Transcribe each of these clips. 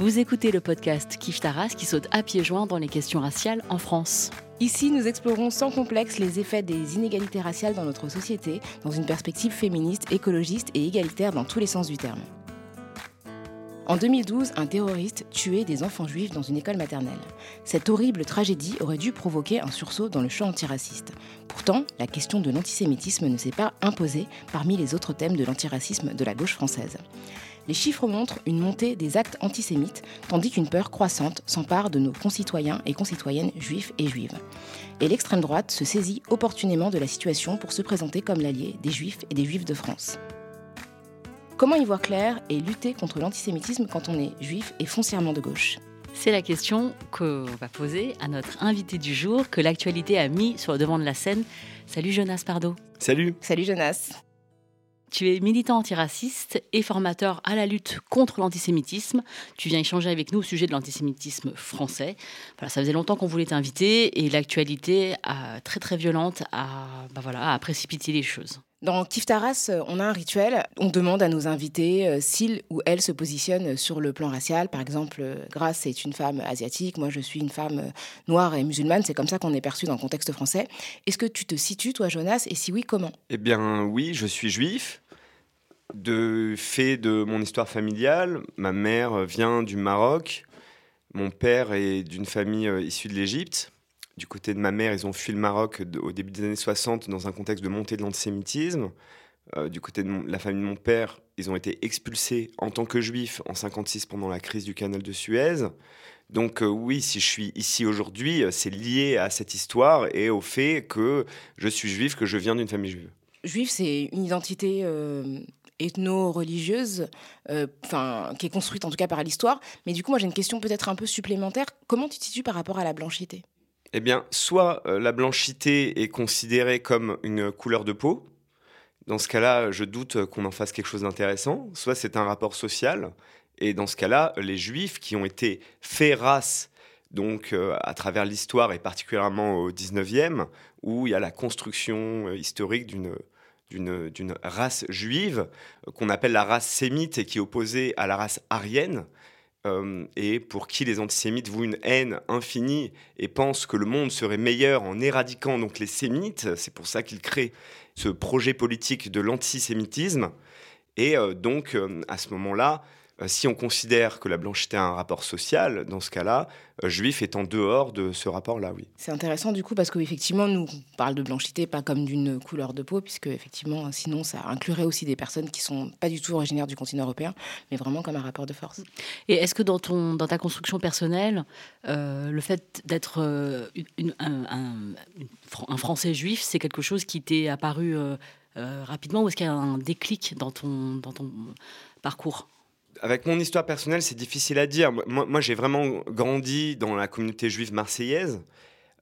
Vous écoutez le podcast Kif Taras qui saute à pieds joints dans les questions raciales en France. Ici, nous explorons sans complexe les effets des inégalités raciales dans notre société, dans une perspective féministe, écologiste et égalitaire dans tous les sens du terme. En 2012, un terroriste tuait des enfants juifs dans une école maternelle. Cette horrible tragédie aurait dû provoquer un sursaut dans le champ antiraciste. Pourtant, la question de l'antisémitisme ne s'est pas imposée parmi les autres thèmes de l'antiracisme de la gauche française. Les chiffres montrent une montée des actes antisémites, tandis qu'une peur croissante s'empare de nos concitoyens et concitoyennes juifs et juives. Et l'extrême droite se saisit opportunément de la situation pour se présenter comme l'allié des juifs et des juifs de France. Comment y voir clair et lutter contre l'antisémitisme quand on est juif et foncièrement de gauche? C'est la question qu'on va poser à notre invité du jour que l'actualité a mis sur le devant de la scène. Salut Jonas Pardo. Salut. Salut Jonas. Tu es militant antiraciste et formateur à la lutte contre l'antisémitisme. Tu viens échanger avec nous au sujet de l'antisémitisme français. Voilà, ça faisait longtemps qu'on voulait t'inviter et l'actualité très très violente a, bah voilà, a précipité les choses. Dans Kif Taras, on a un rituel. On demande à nos invités euh, s'ils ou elles se positionnent sur le plan racial. Par exemple, euh, Grace est une femme asiatique, moi je suis une femme euh, noire et musulmane. C'est comme ça qu'on est perçu dans le contexte français. Est-ce que tu te situes, toi, Jonas? Et si oui, comment? Eh bien, oui, je suis juif. De fait de mon histoire familiale, ma mère vient du Maroc. Mon père est d'une famille issue de l'Égypte. Du côté de ma mère, ils ont fui le Maroc au début des années 60 dans un contexte de montée de l'antisémitisme. Euh, du côté de la famille de mon père, ils ont été expulsés en tant que juifs en 56 pendant la crise du canal de Suez. Donc euh, oui, si je suis ici aujourd'hui, euh, c'est lié à cette histoire et au fait que je suis juif, que je viens d'une famille juive. Juif, c'est une identité ethno-religieuse, enfin qui est construite en tout cas par l'histoire. Mais du coup, moi j'ai une question peut-être un peu supplémentaire. Comment tu te situes par rapport à la blanchité? Eh bien, soit euh, la blanchité est considérée comme une couleur de peau. Dans ce cas-là, je doute qu'on en fasse quelque chose d'intéressant. Soit c'est un rapport social. Et dans ce cas-là, les juifs qui ont été faits race, donc euh, à travers l'histoire et particulièrement au 19e, où il y a la construction euh, historique d'une d'une race juive qu'on appelle la race sémite et qui est opposée à la race aryenne, euh, et pour qui les antisémites vouent une haine infinie et pensent que le monde serait meilleur en éradiquant donc les sémites. C'est pour ça qu'ils créent ce projet politique de l'antisémitisme. Et euh, donc, euh, à ce moment-là, euh, si on considère que la blanchité a un rapport social, dans ce cas-là, euh, juif est en dehors de ce rapport-là, oui. C'est intéressant du coup parce qu'effectivement, nous on parle de blanchité pas comme d'une couleur de peau, puisque effectivement, sinon ça inclurait aussi des personnes qui sont pas du tout originaires du continent européen, mais vraiment comme un rapport de force. Et est-ce que dans, ton, dans ta construction personnelle, euh, le fait d'être un, Français juif, c'est quelque chose qui t'est apparu rapidement ou est-ce qu'il y a un déclic dans ton, dans ton parcours? Avec mon histoire personnelle, c'est difficile à dire. Moi, j'ai vraiment grandi dans la communauté juive marseillaise.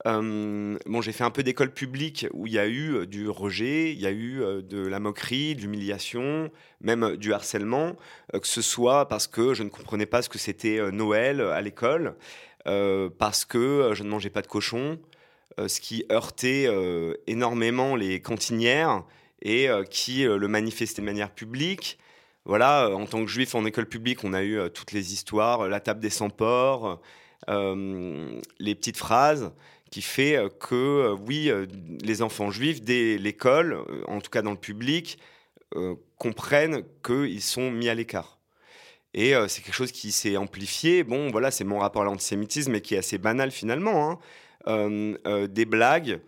Euh, bon, j'ai fait un peu d'école publique où il y a eu euh, du rejet, il y a eu euh, de la moquerie, de l'humiliation, même du harcèlement, que ce soit parce que je ne comprenais pas ce que c'était Noël à l'école, parce que je ne mangeais pas de cochon, ce qui heurtait énormément les cantinières et qui le manifestait de manière publique voilà, euh, en tant que juif en école publique, on a eu euh, toutes les histoires, la table des sans-ports, euh, les petites phrases qui fait que, oui, les enfants juifs, dès l'école, en tout cas dans le public, comprennent qu'ils sont mis à l'écart. Et c'est quelque chose qui s'est amplifié. Bon, voilà, c'est mon rapport à l'antisémitisme et qui est assez banal finalement. Hein. des blagues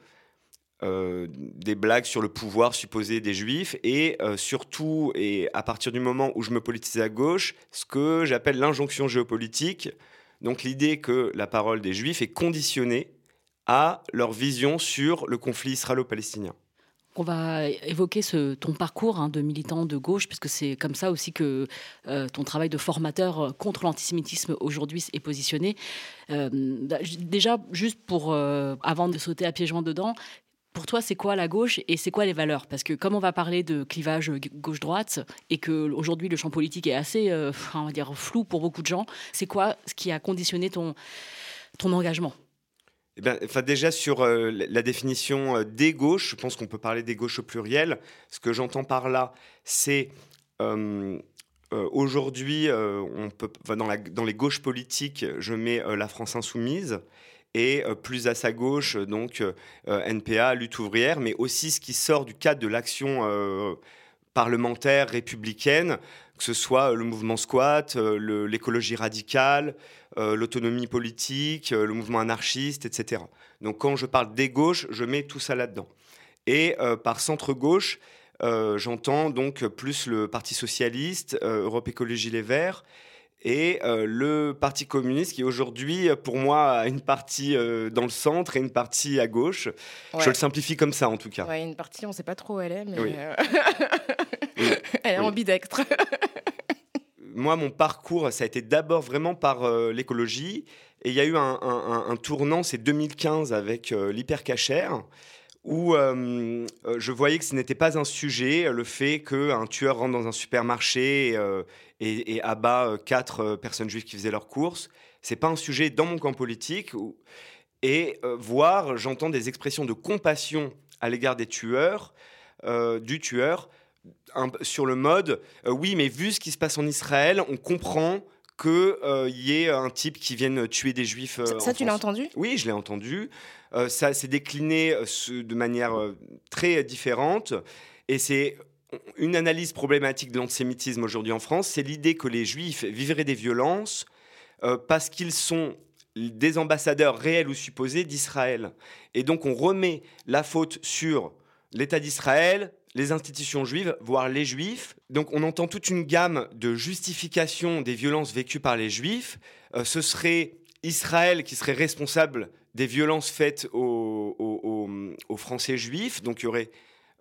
euh, des blagues sur le pouvoir supposé des juifs et euh, surtout, et à partir du moment où je me politisais à gauche, ce que j'appelle l'injonction géopolitique. Donc l'idée que la parole des juifs est conditionnée à leur vision sur le conflit israélo-palestinien. On va évoquer ton parcours hein, de militant de gauche, puisque c'est comme ça aussi que euh, ton travail de formateur contre l'antisémitisme aujourd'hui est positionné. Bah, déjà, juste pour, avant de sauter à pieds joints dedans, pour toi, c'est quoi la gauche et c'est quoi les valeurs? Parce que comme on va parler de clivage gauche-droite et que aujourd'hui le champ politique est assez, on va dire, flou pour beaucoup de gens, c'est quoi ce qui a conditionné ton, ton engagement? Eh bien, enfin, déjà sur euh, la définition euh, des gauches, je pense qu'on peut parler des gauches au pluriel. Ce que j'entends par là, c'est euh, aujourd'hui, on peut, dans, dans, les gauches politiques, je mets la France insoumise et plus à sa gauche, donc NPA, lutte ouvrière, mais aussi ce qui sort du cadre de l'action parlementaire républicaine, que ce soit le mouvement squat, l'écologie radicale, euh, l'autonomie politique, euh, le mouvement anarchiste, etc. Donc quand je parle des gauches, je mets tout ça là-dedans. Et euh, par centre-gauche, j'entends donc plus le Parti socialiste, Europe Écologie Les Verts, et le Parti communiste qui aujourd'hui, pour moi, a une partie dans le centre et une partie à gauche. Je le simplifie comme ça, en tout cas. Ouais, une partie, on ne sait pas trop où elle est, mais elle est ambidextre. moi, mon parcours, ça a été d'abord vraiment par euh, l'écologie. Et il y a eu un, tournant, c'est 2015 avec euh, l'hypercachère, où euh, je voyais que ce n'était pas un sujet, le fait qu'un tueur rentre dans un supermarché et, abat quatre personnes juives qui faisaient leurs courses. C'est pas un sujet dans mon camp politique. et voir, j'entends des expressions de compassion à l'égard des tueurs, du tueur, sur le mode euh, oui, mais vu ce qui se passe en Israël, on comprend qu'il euh, y ait un type qui vienne tuer des juifs. Euh, ça, tu l'as entendu? Oui, je l'ai entendu. ça s'est décliné de manière très différente. Et c'est une analyse problématique de l'antisémitisme aujourd'hui en France c'est l'idée que les juifs vivraient des violences parce qu'ils sont des ambassadeurs réels ou supposés d'Israël. Et donc on remet la faute sur l'État d'Israël, les institutions juives, voire les juifs. Donc on entend toute une gamme de justifications des violences vécues par les juifs. Euh, ce serait Israël qui serait responsable des violences faites aux, Français juifs. Donc il y aurait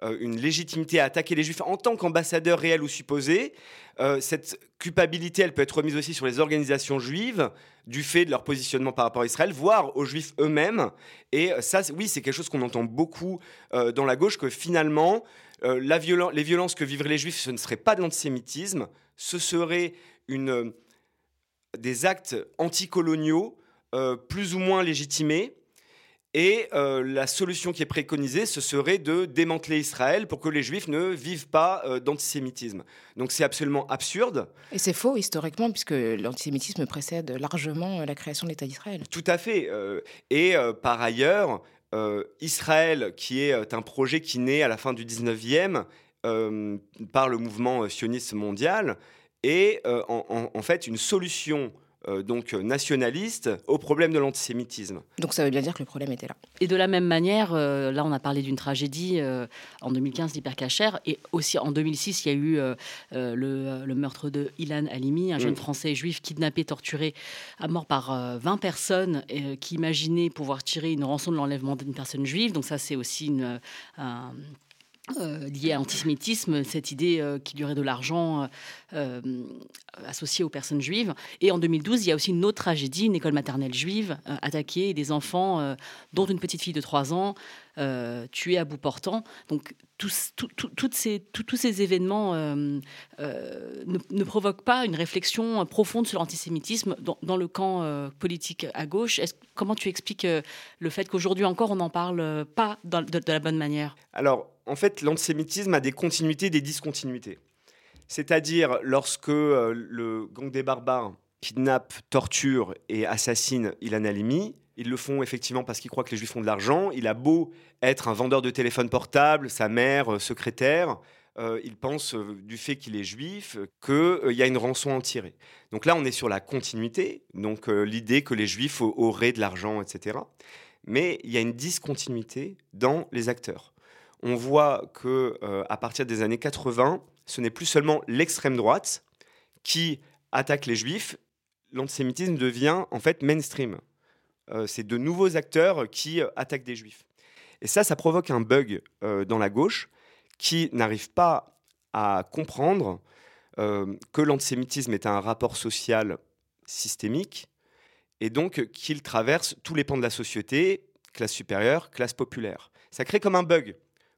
euh, une légitimité à attaquer les juifs en tant qu'ambassadeurs réels ou supposés. Euh, cette culpabilité, elle peut être remise aussi sur les organisations juives du fait de leur positionnement par rapport à Israël, voire aux juifs eux-mêmes. Et ça, oui, c'est quelque chose qu'on entend beaucoup dans la gauche, que finalement, euh, les violences que vivraient les juifs, ce ne serait pas de l'antisémitisme, ce serait euh, des actes anticoloniaux euh, plus ou moins légitimés. Et la solution qui est préconisée, ce serait de démanteler Israël pour que les Juifs ne vivent pas d'antisémitisme. Donc c'est absolument absurde. Et c'est faux historiquement, puisque l'antisémitisme précède largement la création de l'État d'Israël. Tout à fait. et par ailleurs, euh, Israël, qui est euh, un projet qui naît à la fin du 19e euh, par le mouvement sioniste mondial, est en, fait une solution donc nationaliste au problème de l'antisémitisme. Donc ça veut bien dire que le problème était là. Et de la même manière, là on a parlé d'une tragédie en 2015 d'hypercachère et aussi en 2006 il y a eu le, meurtre de Ilan Halimi, un jeune mm. Français juif kidnappé, torturé à mort par 20 personnes qui imaginaient pouvoir tirer une rançon de l'enlèvement d'une personne juive. Donc ça c'est aussi une, euh, lié à l'antisémitisme, cette idée euh, qu'il y aurait de l'argent euh, associé aux personnes juives. Et en 2012, il y a aussi une autre tragédie, une école maternelle juive attaquée et des enfants, dont une petite fille de 3 ans, tuée à bout portant. Donc tous, ces, tous ces événements ne, provoquent pas une réflexion profonde sur l'antisémitisme dans, le camp politique à gauche. Comment tu expliques le fait qu'aujourd'hui encore on n'en parle pas de, la bonne manière? Alors, en fait, l'antisémitisme a des continuités et des discontinuités. C'est-à-dire, lorsque euh, le gang des barbares kidnappe, torture et assassine Ilan Halimi, ils le font effectivement parce qu'ils croient que les juifs font de l'argent. Il a beau être un vendeur de téléphone portable, sa mère, euh, secrétaire, euh, il pense du fait qu'il est juif qu'il y a une rançon à en tirer. Donc là, on est sur la continuité, donc l'idée que les juifs auraient de l'argent, etc. Mais il y a une discontinuité dans les acteurs on voit que euh, à partir des années 80, ce n'est plus seulement l'extrême droite qui attaque les juifs. l'antisémitisme devient en fait mainstream. Euh, c'est de nouveaux acteurs qui euh, attaquent des juifs. Et ça, ça provoque un bug euh, dans la gauche qui n'arrive pas à comprendre que l'antisémitisme est un rapport social systémique et donc qu'il traverse tous les pans de la société, classe supérieure, classe populaire. Ça crée comme un bug.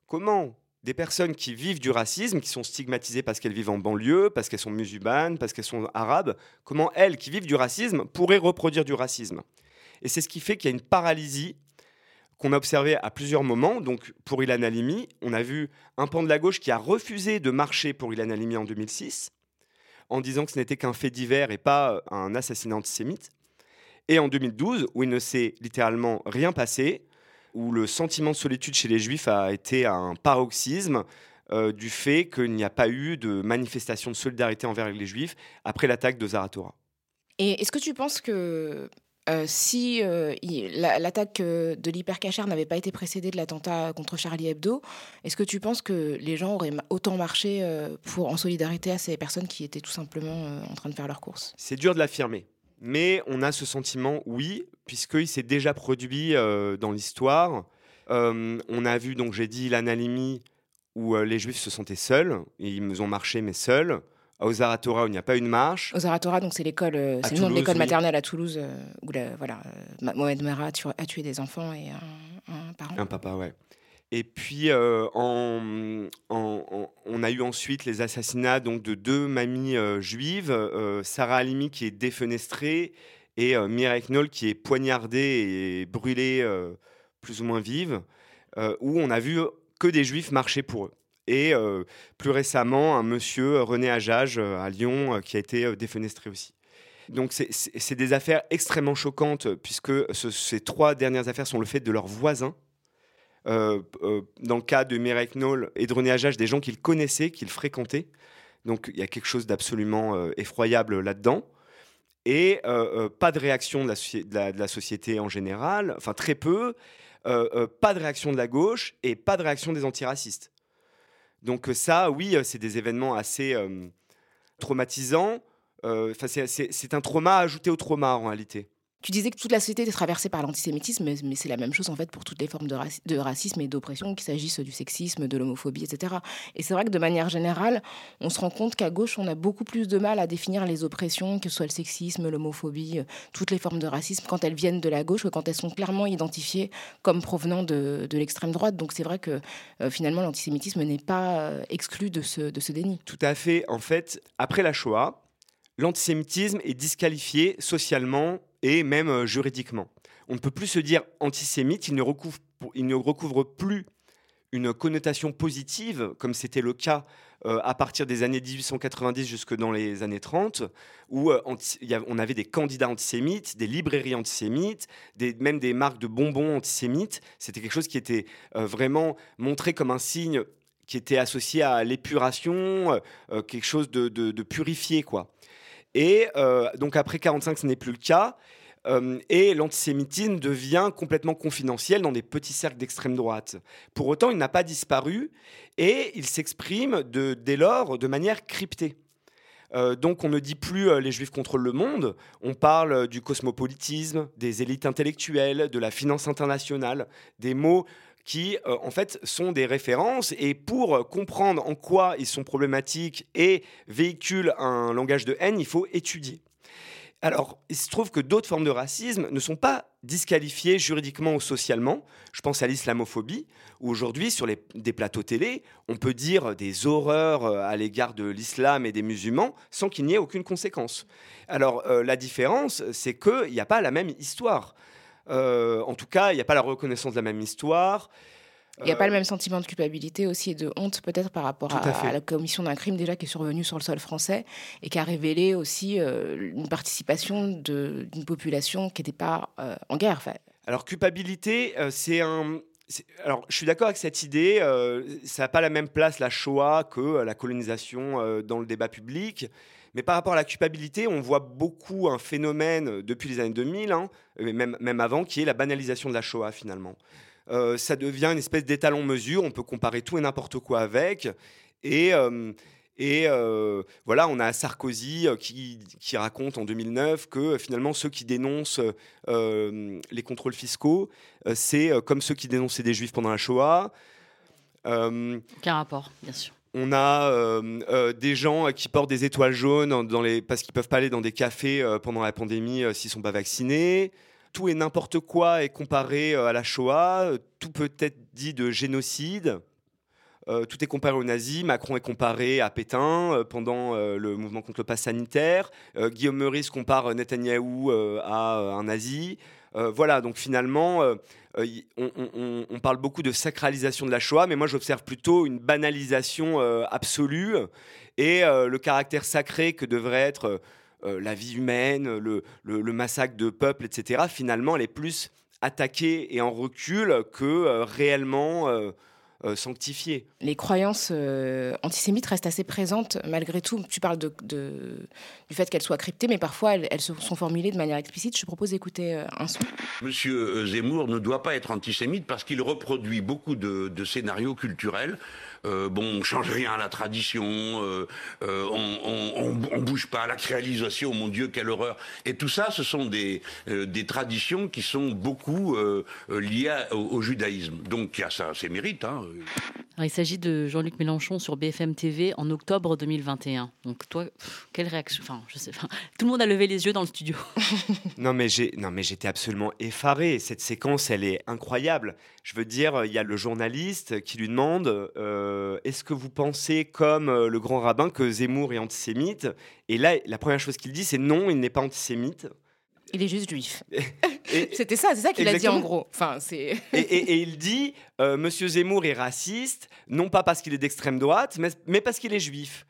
Comment des personnes qui vivent du racisme, qui sont stigmatisées parce qu'elles vivent en banlieue, parce qu'elles sont musulmanes, parce qu'elles sont arabes, comment elles qui vivent du racisme pourraient reproduire du racisme? Et c'est ce qui fait qu'il y a une paralysie qu'on a observée à plusieurs moments. Donc pour Ilan Halimi, on a vu un pan de la gauche qui a refusé de marcher pour Ilan Halimi en 2006, en disant que ce n'était qu'un fait divers et pas un assassinat antisémite. Et en 2012, où il ne s'est littéralement rien passé, où le sentiment de solitude chez les juifs a été un paroxysme euh, du fait qu'il n'y a pas eu de manifestation de solidarité envers les juifs après l'attaque de Zaratora. Et est-ce que tu penses que euh, si euh, l'attaque euh, de l'hypercachère n'avait pas été précédée de l'attentat contre Charlie Hebdo, est-ce que tu penses que les gens auraient autant marché pour, en solidarité à ces personnes qui étaient tout simplement en train de faire leurs courses? C'est dur de l'affirmer. Mais on a ce sentiment, oui, puisqu'il s'est déjà produit dans l'histoire. On a vu, donc j'ai dit, l'Analimi, où les juifs se sentaient seuls, ils ont marché, mais seuls. Au Zaratora, où il n'y a pas eu de marche. Aux Zaratora, donc c'est l'école, euh, À c'est le nom de l'école oui. maternelle à Toulouse euh, où la- voilà, euh, Mohamed Merah a tué, a tué des enfants et un, un parent. Un papa, ouais. Et puis, en, en- en- on a eu ensuite les assassinats donc, de deux mamies juives, Sarah Halimi qui est défenestrée et Mireille Knoll qui est poignardée et brûlée plus ou moins vive, où on a vu que des juifs marcher pour eux. Et euh, plus récemment, un monsieur, euh, René Ajage, euh, à Lyon, qui a été défenestré aussi. Donc c'est- des affaires extrêmement choquantes, puisque ce- ces trois dernières affaires sont le fait de leurs voisins. Dans le cas de Mireille Knoll et de René Ajage, des gens qu'il connaissait, qu'il fréquentait. Donc il y a quelque chose d'absolument effroyable là-dedans. Et pas de réaction de la, société en général, enfin très peu. Pas de réaction de la gauche et pas de réaction des antiracistes. Donc euh, ça, oui, euh, c'est des événements assez euh, traumatisants. C'est un trauma ajouté au trauma en réalité. Tu disais que toute la société était traversée par l'antisémitisme, mais, c'est la même chose en fait pour toutes les formes de, raci- de racisme et d'oppression, qu'il s'agisse du sexisme, de l'homophobie, etc. Et c'est vrai que de manière générale, on se rend compte qu'à gauche, on a beaucoup plus de mal à définir les oppressions, que ce soit le sexisme, l'homophobie, euh, toutes les formes de racisme, quand elles viennent de la gauche que quand elles sont clairement identifiées comme provenant de, de l'extrême droite. Donc c'est vrai que euh, finalement, l'antisémitisme n'est pas euh, exclu de ce, de ce déni. Tout à fait. En fait, après la Shoah, l'antisémitisme est disqualifié socialement et même euh, juridiquement. On ne peut plus se dire antisémite, il ne recouvre, plus une connotation positive, comme c'était le cas euh, à partir des années 1890 jusque dans les années 30, où euh, on avait des candidats antisémites, des librairies antisémites, même des marques de bonbons antisémites. C'était quelque chose qui était vraiment montré comme un signe qui était associé à l'épuration, quelque chose de, de- de purifié, quoi. Et euh, donc après 45, ce n'est plus le cas. Euh, et l'antisémitisme devient complètement confidentiel dans des petits cercles d'extrême droite. Pour autant, il n'a pas disparu et il s'exprime dès lors de manière cryptée. Euh, donc on ne dit plus les juifs contrôlent le monde, on parle du cosmopolitisme, des élites intellectuelles, de la finance internationale, des mots qui euh, en fait sont des références et pour comprendre en quoi ils sont problématiques et véhiculent un langage de haine, il faut étudier. Alors, il se trouve que d'autres formes de racisme ne sont pas disqualifiées juridiquement ou socialement. Je pense à l'islamophobie, où aujourd'hui, sur des plateaux télé, on peut dire des horreurs euh, à l'égard de l'islam et des musulmans sans qu'il n'y ait aucune conséquence. Alors, euh, la différence, c'est qu'il n'y a pas la même histoire. Euh, en tout cas, il n'y a pas la reconnaissance de la même histoire. Il n'y a pas Euh, le même sentiment de culpabilité aussi et de honte peut-être par rapport à, à fait. à la commission d'un crime déjà qui est survenu sur le sol français et qui a révélé aussi euh, une participation d'une population qui n'était pas euh, en guerre. Alors, culpabilité, euh, c'est un. Alors, je suis d'accord avec cette idée. euh, ça n'a pas la même place, la Shoah, que euh, la colonisation euh, dans le débat public. Mais par rapport à la culpabilité, on voit beaucoup un phénomène euh, depuis les années 2000, hein, même, même avant, qui est la banalisation de la Shoah, finalement. Euh, ça devient une espèce d'étalon-mesure. On peut comparer tout et n'importe quoi avec. Et, euh, Et voilà, on a Sarkozy qui, qui, raconte en 2009 que finalement ceux qui dénoncent les contrôles fiscaux, c'est comme ceux qui dénonçaient des juifs pendant la Shoah. Aucun rapport, bien sûr. On a des gens qui portent des étoiles jaunes dans les, parce qu'ils peuvent pas aller dans des cafés pendant la pandémie s'ils sont pas vaccinés. Tout et n'importe quoi est comparé à la Shoah. Tout peut être dit de génocide. Euh, tout est comparé aux nazis. Macron est comparé à Pétain euh, pendant euh, le mouvement contre le pass sanitaire. Guillaume Meurice compare Netanyahou à un nazi. voilà, donc finalement, on, parle beaucoup de sacralisation de la Shoah, mais moi j'observe plutôt une banalisation absolue et le caractère sacré que devrait être la vie humaine, le, le, massacre de peuples, etc. Finalement, elle est plus attaquée et en recul que réellement euh, sanctifié. Les croyances euh, antisémites restent assez présentes malgré tout. Tu parles de, du fait qu'elles soient cryptées, mais parfois elles, sont formulées de manière explicite. Je propose d'écouter euh, un son. Monsieur Zemmour ne doit pas être antisémite parce qu'il reproduit beaucoup de, scénarios culturels. bon, on change rien à la tradition, on, on, bouge pas à la créalisation, mon Dieu, quelle horreur. Et tout ça, ce sont des, des traditions qui sont beaucoup liées au, judaïsme. Donc il y a ça, ses mérites. Hein il s'agit de Jean-Luc Mélenchon sur BFM TV en octobre 2021. Donc toi, quelle réaction? Enfin, je sais. tout le monde a levé les yeux dans le studio. non mais j'ai, non mais j'étais absolument effaré. Cette séquence, elle est incroyable. Je veux dire, il y a le journaliste qui lui demande euh, Est-ce que vous pensez comme euh, le grand rabbin que Zemmour est antisémite? Et là, la première chose qu'il dit, c'est non, il n'est pas antisémite. Il est juste juif. C'était ça, c'est ça qu'il a dit en gros. Enfin, et, et, il dit euh, Monsieur Zemmour est raciste, non pas parce qu'il est d'extrême droite, mais, mais parce qu'il est juif.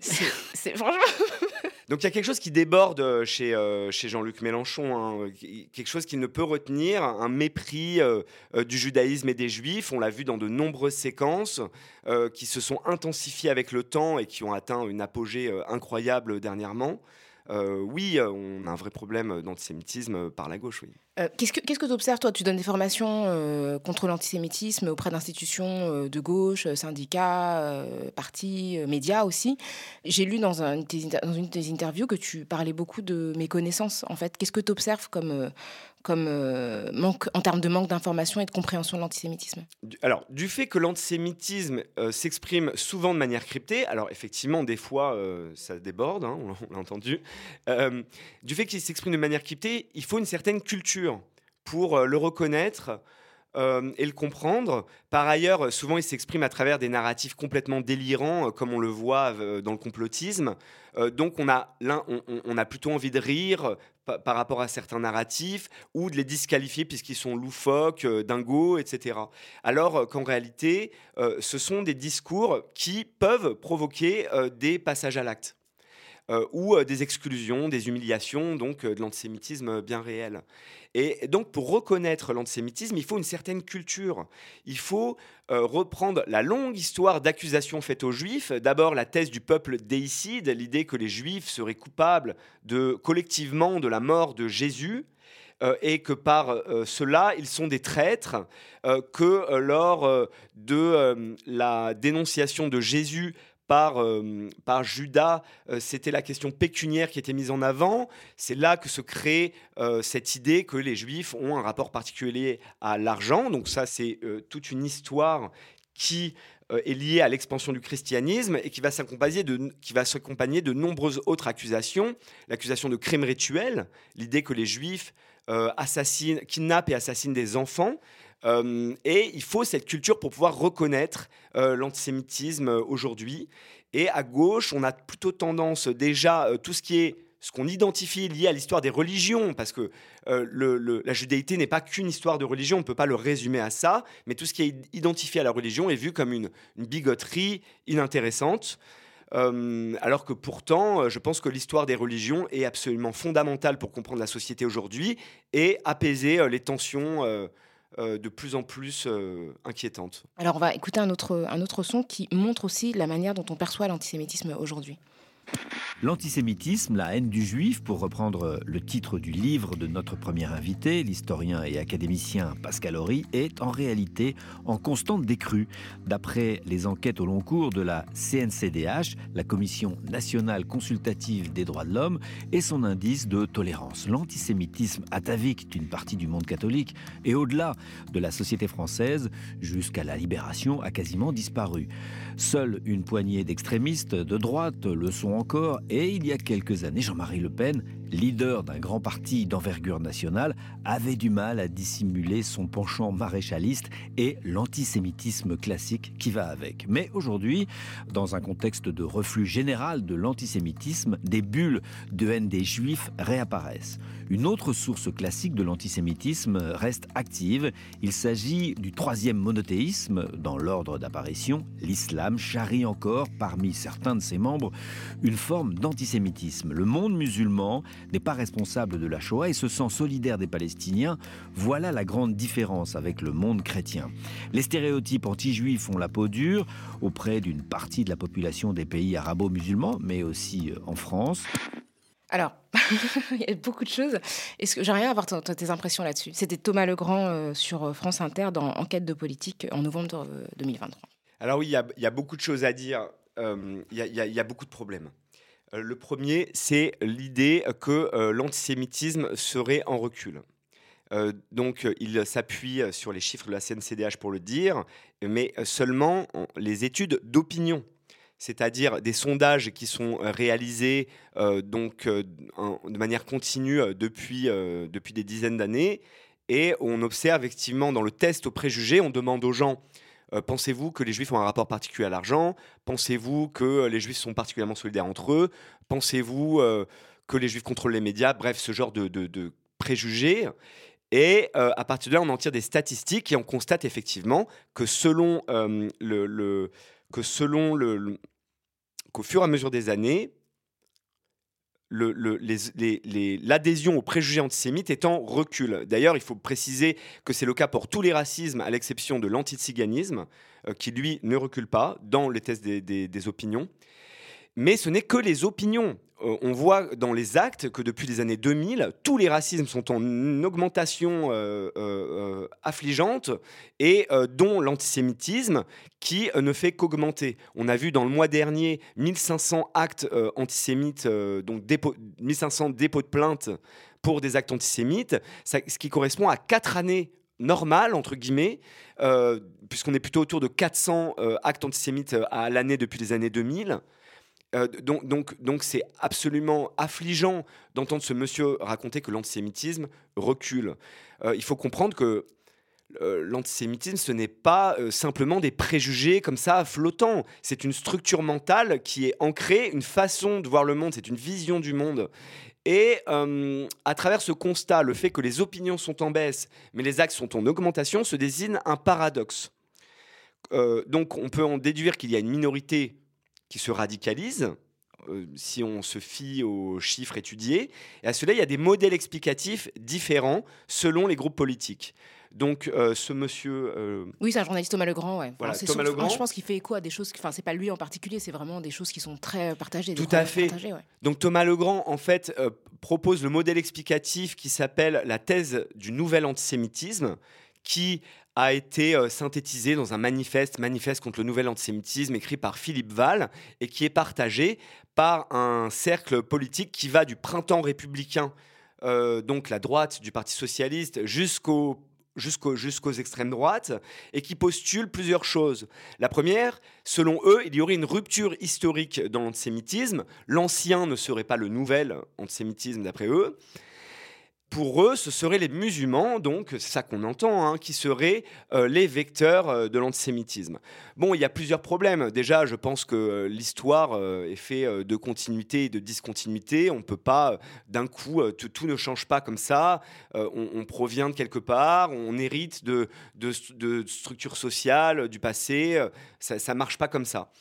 C'est franchement. Donc il y a quelque chose qui déborde chez, euh, chez Jean-Luc Mélenchon, hein, quelque chose qu'il ne peut retenir, un mépris euh, du judaïsme et des juifs. On l'a vu dans de nombreuses séquences qui se sont intensifiées avec le temps et qui ont atteint une apogée incroyable dernièrement. Euh, oui, euh, on a un vrai problème d'antisémitisme par la gauche, oui. Euh, qu'est-ce que tu observes, toi? Tu donnes des formations contre l'antisémitisme auprès d'institutions de gauche, syndicats, partis, médias aussi. J'ai lu dans, une de tes interviews que tu parlais beaucoup de méconnaissance, en fait. Qu'est-ce que tu observes comme, comme euh, manque, en termes de manque d'information et de compréhension de l'antisémitisme. Alors, du fait que l'antisémitisme euh, s'exprime souvent de manière cryptée, alors effectivement, des fois, euh, ça déborde, hein, on, l'a entendu, du fait qu'il s'exprime de manière cryptée, il faut une certaine culture pour le reconnaître, et le comprendre. Par ailleurs, souvent, il s'exprime à travers des narratifs complètement délirants, comme on le voit dans le complotisme. donc, on a, on, a plutôt envie de rire par rapport à certains narratifs ou de les disqualifier puisqu'ils sont loufoques, euh, dingos, etc. Alors euh, qu'en réalité, euh, ce sont des discours qui peuvent provoquer des passages à l'acte. Ou des exclusions, des humiliations, donc de l'antisémitisme bien réel. Et donc, pour reconnaître l'antisémitisme, il faut une certaine culture. Il faut euh, reprendre la longue histoire d'accusations faites aux Juifs. D'abord, la thèse du peuple déicide, l'idée que les Juifs seraient coupables de, collectivement de la mort de Jésus. Euh, et que par euh, cela, ils sont des traîtres, que lors de la dénonciation de Jésus par, euh, par Judas, euh, c'était la question pécuniaire qui était mise en avant. C'est là que se crée euh, cette idée que les Juifs ont un rapport particulier à l'argent. Donc ça, c'est toute une histoire qui est liée à l'expansion du christianisme et qui va s'accompagner de, qui va de nombreuses autres accusations. L'accusation de crime rituel, l'idée que les Juifs assassinent, kidnappent et assassinent des enfants. Euh, et il faut cette culture pour pouvoir reconnaître euh, l'antisémitisme euh, aujourd'hui. Et à gauche, on a plutôt tendance déjà, tout ce qui est ce qu'on identifie lié à l'histoire des religions, parce que la judéité n'est pas qu'une histoire de religion, on ne peut pas le résumer à ça, mais tout ce qui est identifié à la religion est vu comme une, bigoterie inintéressante. alors que pourtant, je pense que l'histoire des religions est absolument fondamentale pour comprendre la société aujourd'hui et apaiser les tensions de plus en plus euh, inquiétante. Alors on va écouter un autre, un autre son qui montre aussi la manière dont on perçoit l'antisémitisme aujourd'hui. L'antisémitisme, la haine du juif, pour reprendre le titre du livre de notre premier invité, l'historien et académicien Pascal Horry, est en réalité en constante décrue. D'après les enquêtes au long cours de la CNCDH, la Commission nationale consultative des droits de l'homme, et son indice de tolérance. L'antisémitisme atavique d'une partie du monde catholique et au-delà de la société française, jusqu'à la libération, a quasiment disparu. Seule une poignée d'extrémistes de droite le sont encore et il y a quelques années, Jean-Marie Le Pen, leader d'un grand parti d'envergure nationale, avait du mal à dissimuler son penchant maréchaliste et l'antisémitisme classique qui va avec. Mais aujourd'hui, dans un contexte de reflux général de l'antisémitisme, des bulles de haine des juifs réapparaissent. Une autre source classique de l'antisémitisme reste active. Il s'agit du troisième monothéisme dans l'ordre d'apparition. L'islam charrie encore, parmi certains de ses membres, une forme d'antisémitisme. Le monde musulman n'est pas responsable de la Shoah et se sent solidaire des Palestiniens. Voilà la grande différence avec le monde chrétien. Les stéréotypes anti-juifs ont la peau dure auprès d'une partie de la population des pays arabo-musulmans, mais aussi euh, en France. Alors, il y a beaucoup de choses. Est-ce que j'aimerais avoir tes impressions là-dessus C'était Thomas Legrand euh, sur euh, France Inter dans Enquête de politique en novembre 2023. Alors oui, il y, a beaucoup de choses à dire. Il y, a beaucoup de problèmes. le premier, c'est l'idée que l'antisémitisme serait en recul. donc, il s'appuie sur les chiffres de la CNCDH pour le dire, mais seulement les études d'opinion c'est-à-dire des sondages qui sont euh, réalisés euh, donc, euh, de manière continue depuis, depuis des dizaines d'années. Et on observe effectivement dans le test aux préjugés, on demande aux gens Pensez-vous que les Juifs ont un rapport particulier à l'argent? Pensez-vous que les Juifs sont particulièrement solidaires entre eux? Pensez-vous que les Juifs contrôlent les médias? Bref, ce genre de, préjugés. Et à partir de là, on en tire des statistiques et on constate effectivement que selon le, que selon le, qu'au fur et à mesure des années, l'adhésion aux préjugés antisémites est en recul. D'ailleurs, il faut préciser que c'est le cas pour tous les racismes, à l'exception de l'antiziganisme, euh, qui lui ne recule pas dans les tests des opinions. Mais ce n'est que les opinions. Euh, on voit dans les actes que depuis les années 2000, tous les racismes sont en augmentation euh, euh, affligeante et dont l'antisémitisme qui ne fait qu'augmenter. On a vu dans le mois dernier 1500 actes antisémites, donc 1500 dépôts de plainte pour des actes antisémites, ce qui correspond à quatre années normales, entre guillemets, puisqu'on est plutôt autour de 400 actes antisémites à l'année depuis les années 2000. Euh, donc, donc, donc c'est absolument affligeant d'entendre ce monsieur raconter que l'antisémitisme recule. Euh, il faut comprendre que euh, l'antisémitisme, ce n'est pas simplement des préjugés comme ça flottants. C'est une structure mentale qui est ancrée, une façon de voir le monde, c'est une vision du monde. Et à travers ce constat, le fait que les opinions sont en baisse, mais les actes sont en augmentation, se désigne un paradoxe. donc on peut en déduire qu'il y a une minorité qui se radicalisent, euh, si on se fie aux chiffres étudiés. Et à cela, il y a des modèles explicatifs différents selon les groupes politiques. Donc, euh, ce monsieur. Euh, oui, c'est un journaliste Thomas Legrand, ouais. Voilà, Thomas Legrand. je pense qu'il fait écho à des choses. Enfin, c'est pas lui en particulier, c'est vraiment des choses qui sont très partagées. Tout à fait. Donc, Thomas Legrand, en fait, propose le modèle explicatif qui s'appelle la thèse du nouvel antisémitisme, qui a été euh, synthétisé dans un manifeste, manifeste contre le nouvel antisémitisme, écrit par Philippe Val, et qui est partagé par un cercle politique qui va du printemps républicain, euh, donc la droite du Parti socialiste, jusqu'au jusqu'aux extrêmes droites et qui postule plusieurs choses. La première, selon eux, il y aurait une rupture historique dans l'antisémitisme. L'ancien ne serait pas le nouvel antisémitisme d'après eux pour eux, ce seraient les musulmans, donc c'est ça qu'on entend, hein, qui seraient euh, les vecteurs euh, de l'antisémitisme. Bon, il y a plusieurs problèmes. Déjà, je pense que euh, l'histoire est faite de continuité et de discontinuité. On ne peut pas, d'un coup, tout, ne change pas comme ça. On, provient de quelque part, on hérite de, de, structures sociales du passé. Ça ne marche pas comme ça.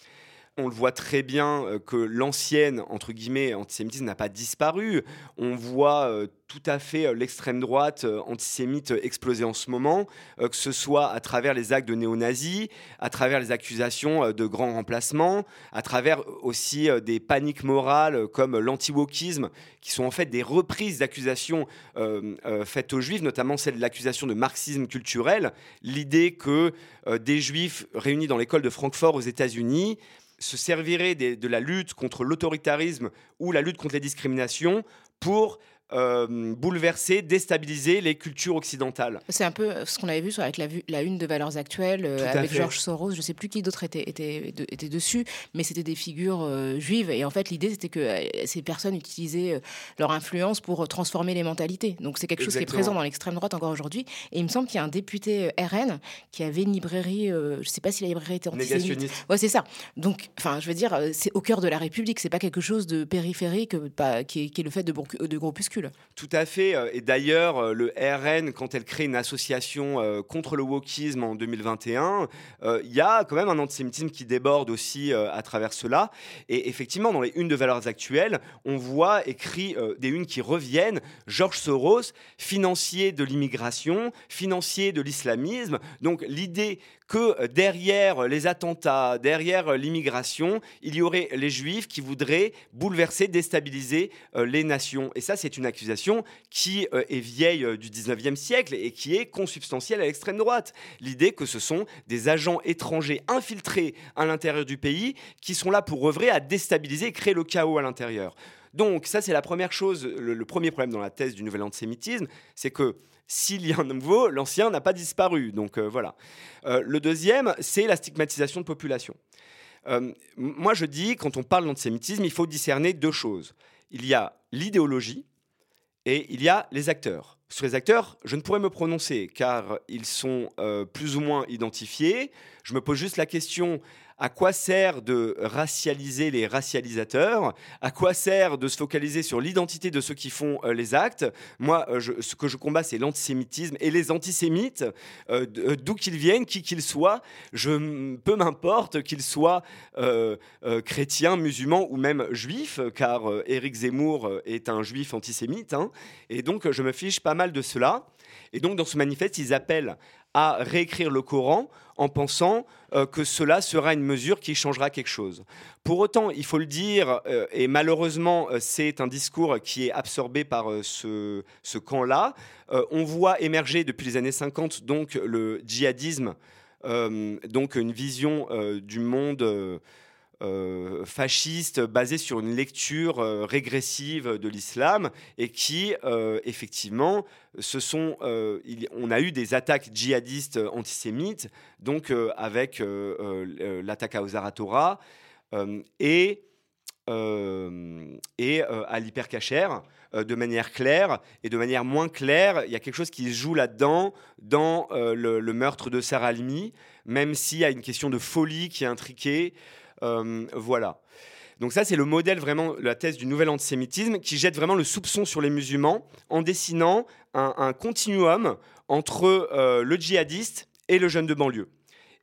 On le voit très bien euh, que l'ancienne, entre guillemets, antisémitisme n'a pas disparu. On voit euh, tout à fait euh, l'extrême droite antisémite exploser en ce moment, que ce soit à travers les actes de néo-nazis, à travers les accusations de grands remplacements, à travers aussi des paniques morales comme l'anti-wokisme, qui sont en fait des reprises d'accusations faites aux juifs, notamment celle de l'accusation de marxisme culturel, l'idée que des juifs réunis dans l'école de Francfort aux États-Unis se servirait de la lutte contre l'autoritarisme ou la lutte contre les discriminations pour euh, bouleverser, déstabiliser les cultures occidentales. C'est un peu ce qu'on avait vu sur avec la, la une de Valeurs Actuelles euh, avec George Soros. Je ne sais plus qui d'autre était, était, était, dessus, mais c'était des figures euh, juives. Et en fait, l'idée, c'était que ces personnes utilisaient leur influence pour transformer les mentalités. Donc c'est quelque chose qui est présent dans l'extrême droite encore aujourd'hui. Et il me semble qu'il y a un député RN qui avait une librairie, je ne sais pas si la librairie était antisémite. Ouais, c'est ça. Donc, enfin, je veux dire, c'est au cœur de la République. C'est pas quelque chose de périphérique, pas, qui, est, qui est le fait de, de groupuscules. Tout à fait. Euh, et d'ailleurs, euh, le RN, quand elle crée une association euh, contre le wokisme en 2021, il y a quand même un antisémitisme qui déborde aussi à travers cela. Et effectivement, dans les unes de valeurs actuelles, on voit écrit des unes qui reviennent. Georges Soros, financier de l'immigration, financier de l'islamisme. Donc l'idée que derrière les attentats, derrière l'immigration, il y aurait les juifs qui voudraient bouleverser, déstabiliser les nations. Et ça, c'est une accusation qui euh, est vieille du 19e siècle et qui est consubstantielle à l'extrême droite. L'idée que ce sont des agents étrangers infiltrés à l'intérieur du pays qui sont là pour œuvrer à déstabiliser et créer le chaos à l'intérieur. Donc ça, c'est la première chose, le, premier problème dans la thèse du nouvel antisémitisme, c'est que s'il y a un nouveau, l'ancien n'a pas disparu. Donc euh, voilà. Euh, le deuxième, c'est la stigmatisation de population. Euh, moi, je dis, quand on parle d'antisémitisme, il faut discerner deux choses. Il y a l'idéologie et il y a les acteurs. Sur les acteurs, je ne pourrais me prononcer car ils sont plus ou moins identifiés. Je me pose juste la question à quoi sert de racialiser les racialisateurs? À quoi sert de se focaliser sur l'identité de ceux qui font euh, les actes? Moi, euh, ce que je combats, c'est l'antisémitisme et les antisémites, euh, d'où qu'ils viennent, qui qu'ils soient. Je, peu m'importe qu'ils soient chrétiens, musulmans ou même juifs, car Éric Zemmour est un juif antisémite. Hein. et donc, je me fiche pas mal de cela. Et donc, dans ce manifeste, ils appellent à réécrire le Coran en pensant euh, que cela sera une mesure qui changera quelque chose. Pour autant, il faut le dire, euh, et malheureusement, euh, c'est un discours qui est absorbé par ce, ce camp-là. on voit émerger depuis les années 50 donc le djihadisme, donc une vision du monde euh, fasciste basé sur une lecture euh, régressive de l'islam et qui, euh, effectivement, ce sont, on a eu des attaques djihadistes antisémites, donc avec l'attaque à Ozaratora et, et à l'hypercachère de manière claire et de manière moins claire. Il y a quelque chose qui joue là-dedans, dans le, meurtre de Sarah Alimi, même s'il y a une question de folie qui est intriquée. Euh, voilà. Donc ça, c'est le modèle vraiment, la thèse du nouvel antisémitisme, qui jette vraiment le soupçon sur les musulmans en dessinant un, continuum entre euh, le djihadiste et le jeune de banlieue.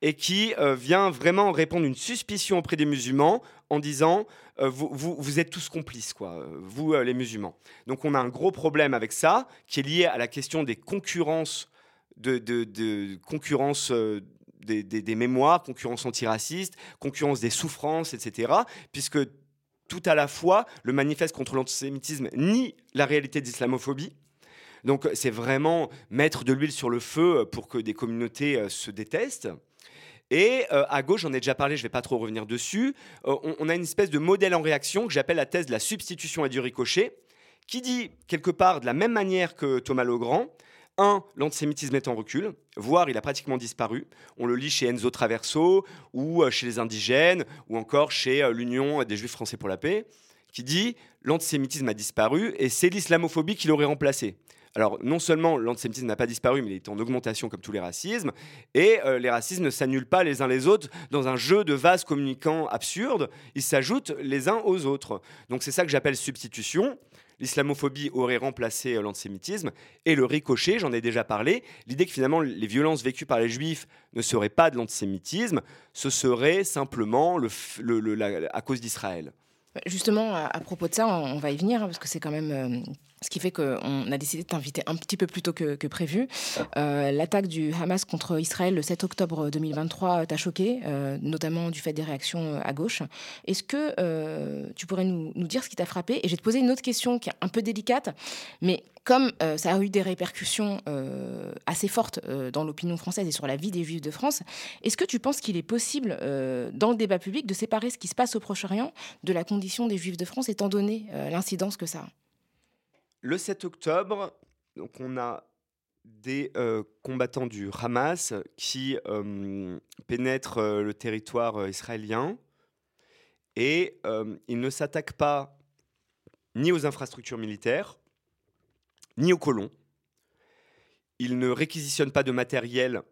Et qui euh, vient vraiment répondre une suspicion auprès des musulmans en disant vous, êtes tous complices, quoi, vous les musulmans. Donc on a un gros problème avec ça, qui est lié à la question des concurrences, de, de, des, mémoires, concurrence antiraciste, concurrence des souffrances, etc. Puisque tout à la fois, le manifeste contre l'antisémitisme nie la réalité d'islamophobie. Donc c'est vraiment mettre de l'huile sur le feu pour que des communautés euh, se détestent. Et euh, à gauche, j'en ai déjà parlé, je ne vais pas trop revenir dessus, euh, on, on, a une espèce de modèle en réaction que j'appelle la thèse de la substitution à du ricochet, qui dit quelque part de la même manière que Thomas Legrand, l'antisémitisme est en recul, voire il a pratiquement disparu. On le lit chez Enzo Traverso, ou euh, chez les indigènes, ou encore chez euh, l'Union des Juifs français pour la paix, qui dit l'antisémitisme a disparu et c'est l'islamophobie qui l'aurait remplacé. Alors, non seulement l'antisémitisme n'a pas disparu, mais il est en augmentation comme tous les racismes, et euh, les racismes ne s'annulent pas les uns les autres dans un jeu de vases communicants absurdes, ils s'ajoutent les uns aux autres. Donc c'est ça que j'appelle substitution. L'islamophobie aurait remplacé euh, l'antisémitisme, et le ricochet, j'en ai déjà parlé, l'idée que finalement les violences vécues par les juifs ne seraient pas de l'antisémitisme, ce serait simplement le, à cause d'Israël. Justement, à, propos de ça, on, va y venir, hein, parce que c'est quand même euh, ce qui fait qu'on a décidé de t'inviter un petit peu plus tôt que, prévu. Euh, l'attaque du Hamas contre Israël le 7 octobre 2023 t'a choqué, euh, notamment du fait des réactions à gauche. Est-ce que tu pourrais nous, nous, dire ce qui t'a frappé? Et je vais te poser une autre question qui est un peu délicate, mais comme euh, ça a eu des répercussions euh, assez fortes euh, dans l'opinion française et sur la vie des Juifs de France, est-ce que tu penses qu'il est possible, dans le débat public, de séparer ce qui se passe au Proche-Orient de la condition des Juifs de France, étant donné l'incidence que ça a? Le 7 octobre, donc on a des combattants du Hamas qui pénètrent le territoire israélien et ils ne s'attaquent pas ni aux infrastructures militaires, ni aux colons. Ils ne réquisitionnent pas de matériel,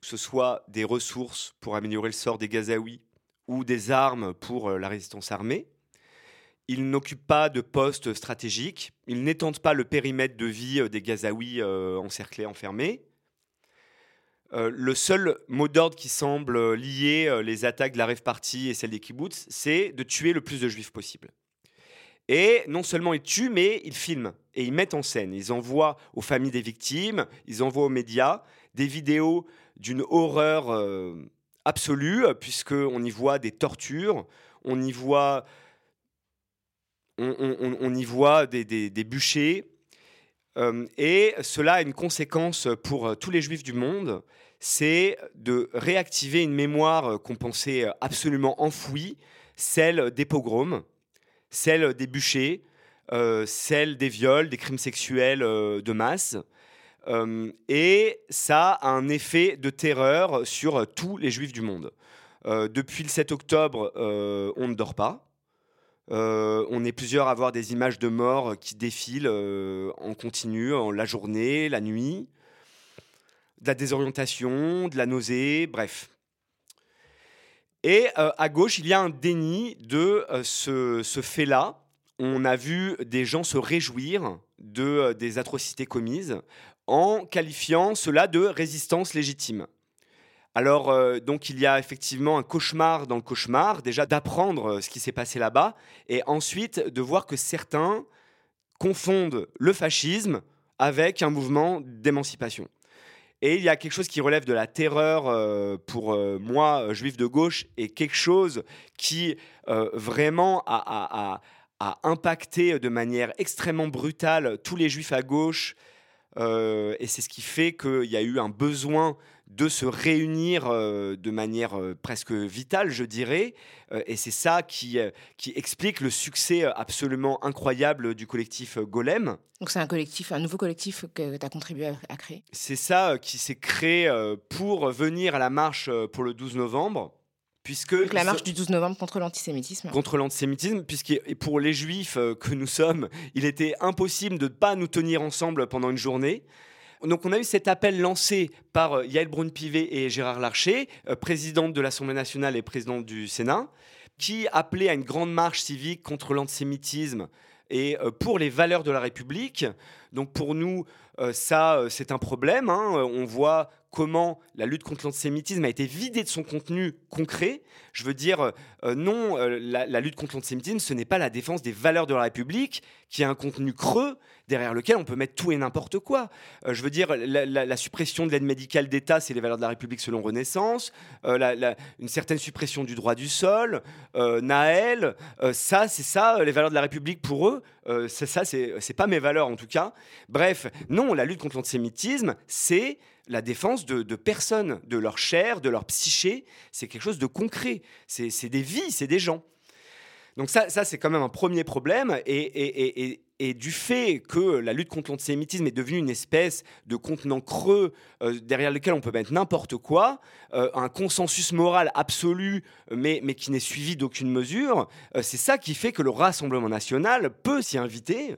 que ce soit des ressources pour améliorer le sort des Gazaouis ou des armes pour euh, la résistance armée. Ils n'occupent pas de postes stratégiques. Ils n'étendent pas le périmètre de vie euh, des Gazaouis euh, encerclés, enfermés. le seul mot d'ordre qui semble lier les attaques de la Rêve Party et celles des kibbutz, c'est de tuer le plus de juifs possible. Et non seulement ils tuent, mais ils filment et ils mettent en scène. Ils envoient aux familles des victimes, ils envoient aux médias des vidéos d'une horreur euh, absolue, puisqu'on y voit des tortures, on y voit, on, y voit des, bûchers. Euh, et cela a une conséquence pour tous les juifs du monde, c'est de réactiver une mémoire qu'on pensait absolument enfouie, celle des pogroms celle des bûchers, euh, celle des viols, des crimes sexuels euh, de masse. Euh, et ça a un effet de terreur sur tous les juifs du monde. depuis le 7 octobre, on ne dort pas. On est plusieurs à voir des images de morts qui défilent en continu, la journée, la nuit. De la désorientation, de la nausée, bref. Et euh, à gauche, il y a un déni de euh, ce, fait-là. On a vu des gens se réjouir de, euh, des atrocités commises en qualifiant cela de résistance légitime. Alors, donc, il y a effectivement un cauchemar dans le cauchemar, déjà d'apprendre ce qui s'est passé là-bas, et ensuite de voir que certains confondent le fascisme avec un mouvement d'émancipation. Et il y a quelque chose qui relève de la terreur euh, pour euh, moi, euh, juif de gauche, et quelque chose qui vraiment a, impacté de manière extrêmement brutale tous les juifs à gauche. et c'est ce qui fait qu'il y a eu un besoin de se réunir euh, de manière euh, presque vitale, je dirais. Euh, et c'est ça qui, qui explique le succès absolument incroyable du collectif Golem. Donc c'est un collectif, un nouveau collectif que tu as contribué à, créer C'est ça qui s'est créé pour venir à la marche pour le 12 novembre. Puisque Donc la marche du 12 novembre contre l'antisémitisme. Contre l'antisémitisme, puisque pour les juifs que nous sommes, il était impossible de ne pas nous tenir ensemble pendant une journée. Donc on a eu cet appel lancé par euh, Yael Braun-Pivet et Gérard Larcher, euh, présidente de l'Assemblée nationale et présidente du Sénat, qui appelait à une grande marche civique contre l'antisémitisme et euh, pour les valeurs de la République. Donc pour nous, ça, c'est un problème. Hein. On voit comment la lutte contre l'antisémitisme a été vidée de son contenu concret. Je veux dire, non, la, la, lutte contre l'antisémitisme, ce n'est pas la défense des valeurs de la République, qui a un contenu creux, derrière lequel on peut mettre tout et n'importe quoi. Euh, je veux dire, la, suppression de l'aide médicale d'État, c'est les valeurs de la République selon Renaissance, euh, une certaine suppression du droit du sol, euh, Naël, ça, c'est ça, les valeurs de la République pour eux, c'est ça, c'est pas mes valeurs en tout cas. Bref, non, la lutte contre l'antisémitisme, c'est la défense de, personnes, de leur chair, de leur psyché, c'est quelque chose de concret, c'est des vies, c'est des gens. Donc ça, ça c'est quand même un premier problème. Et, du fait que la lutte contre l'antisémitisme est devenue une espèce de contenant creux euh, derrière lequel on peut mettre n'importe quoi, euh, un consensus moral absolu, mais, mais qui n'est suivi d'aucune mesure, euh, c'est ça qui fait que le Rassemblement national peut s'y inviter.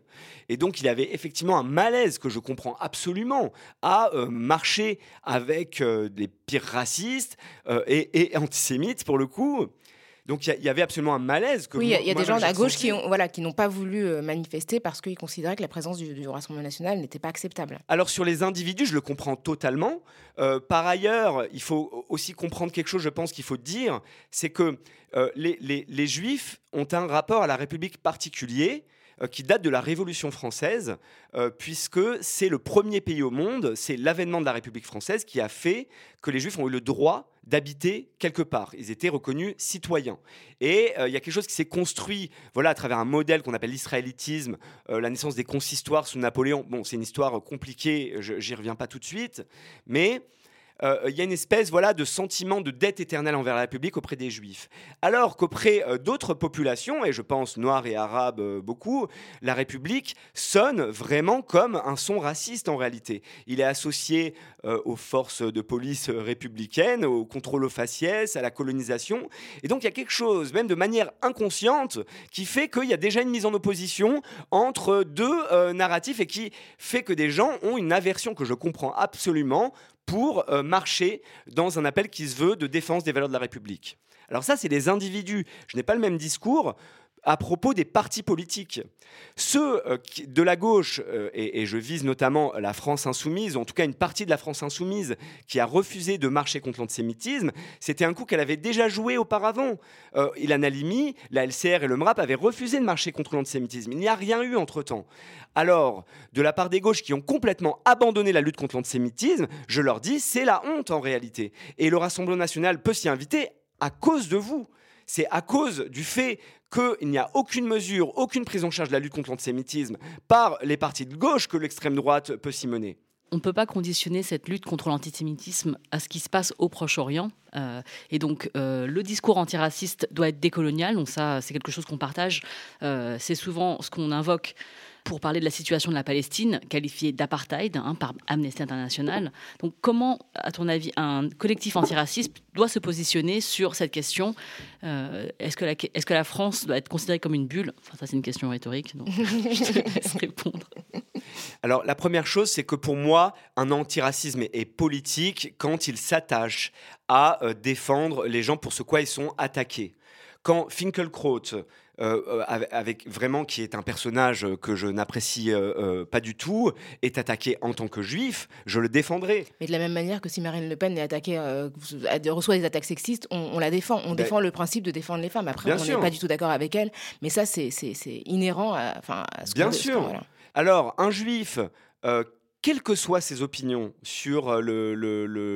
Et donc il avait effectivement un malaise que je comprends absolument à marcher avec des pires racistes et antisémites pour le coup. Donc il y, avait absolument un malaise. Que oui, il y a, des gens à gauche qui, ont, voilà, qui n'ont pas voulu euh, manifester parce qu'ils considéraient que la présence du, Rassemblement national n'était pas acceptable. Alors sur les individus, je le comprends totalement. Euh, par ailleurs, il faut aussi comprendre quelque chose, je pense qu'il faut dire, c'est que euh, les, les, les Juifs ont un rapport à la République particulier qui date de la Révolution française, euh, puisque c'est le premier pays au monde, c'est l'avènement de la République française qui a fait que les Juifs ont eu le droit d'habiter quelque part. Ils étaient reconnus citoyens. Et euh, il y a quelque chose qui s'est construit voilà, à travers un modèle qu'on appelle l'israélitisme, la naissance des consistoires sous Napoléon. Bon, c'est une histoire compliquée, j'y reviens pas tout de suite, mais euh, il y a une espèce voilà, de sentiment de dette éternelle envers la République auprès des Juifs. Alors qu'auprès euh, d'autres populations, et je pense noirs et arabes euh, beaucoup, la République sonne vraiment comme un son raciste en réalité. Il est associé aux forces de police républicaines, au contrôle aux faciès, à la colonisation. Et donc il y a quelque chose, même de manière inconsciente, qui fait qu'il y a déjà une mise en opposition entre deux narratifs et qui fait que des gens ont une aversion que je comprends absolument pour euh, marcher dans un appel qui se veut de défense des valeurs de la République. Alors ça, c'est des individus. Je n'ai pas le même discours à propos des partis politiques. Ceux euh, de la gauche, euh, et, je vise notamment la France insoumise, ou en tout cas une partie de la France insoumise, qui a refusé de marcher contre l'antisémitisme, c'était un coup qu'elle avait déjà joué auparavant. Euh, Ilan Halimi, la LCR et le MRAP avaient refusé de marcher contre l'antisémitisme. Il n'y a rien eu entre-temps. Alors, de la part des gauches qui ont complètement abandonné la lutte contre l'antisémitisme, je leur dis, c'est la honte en réalité. Et le Rassemblement national peut s'y inviter à cause de vous c'est à cause du fait qu'il n'y a aucune mesure, aucune prise en charge de la lutte contre l'antisémitisme par les partis de gauche que l'extrême droite peut s'y mener on ne peut pas conditionner cette lutte contre l'antisémitisme à ce qui se passe au Proche-Orient. Euh, et donc, euh, le discours antiraciste doit être décolonial. Donc, ça, c'est quelque chose qu'on partage. Euh, c'est souvent ce qu'on invoque pour parler de la situation de la Palestine, qualifiée d'apartheid hein, par Amnesty International. Donc comment, à ton avis, un collectif antiraciste doit se positionner sur cette question? Euh, Est-ce que, la, est que la France doit être considérée comme une bulle? Enfin, ça c'est une question rhétorique, donc je te laisse répondre. Alors la première chose, c'est que pour moi, un antiracisme est politique quand il s'attache à euh, défendre les gens pour ce quoi ils sont attaqués. Quand Finkelkraut euh, euh, avec vraiment qui est un personnage que je n'apprécie euh, pas du tout, est attaqué en tant que juif, je le défendrai. Mais de la même manière que si Marine Le Pen est attaquée, reçoit des attaques sexistes, on, la défend. On ben défend le principe de défendre les femmes. Après, on n'est pas du tout d'accord avec elle, mais ça, c'est inhérent à, à ce Bien sûr. Alors, un juif quelles que soient ses opinions sur le,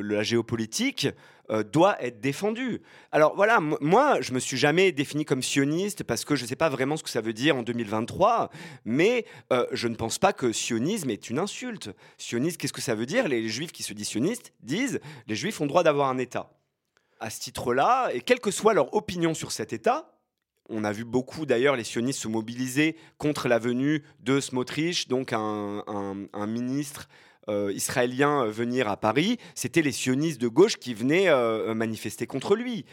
la géopolitique, euh, doit être défendu. Alors voilà, moi, je me suis jamais défini comme sioniste parce que je ne sais pas vraiment ce que ça veut dire en 2023, mais euh, je ne pense pas que sionisme est une insulte. Sioniste, qu'est-ce que ça veut dire? Les juifs qui se disent sionistes disent les juifs ont droit d'avoir un État. À ce titre-là, et quelle que soit leur opinion sur cet État, on a vu beaucoup d'ailleurs les sionistes se mobiliser contre la venue de Smotrich, donc un, ministre euh, israéliens euh, venir à Paris, c'était les sionistes de gauche qui venaient euh, manifester contre lui.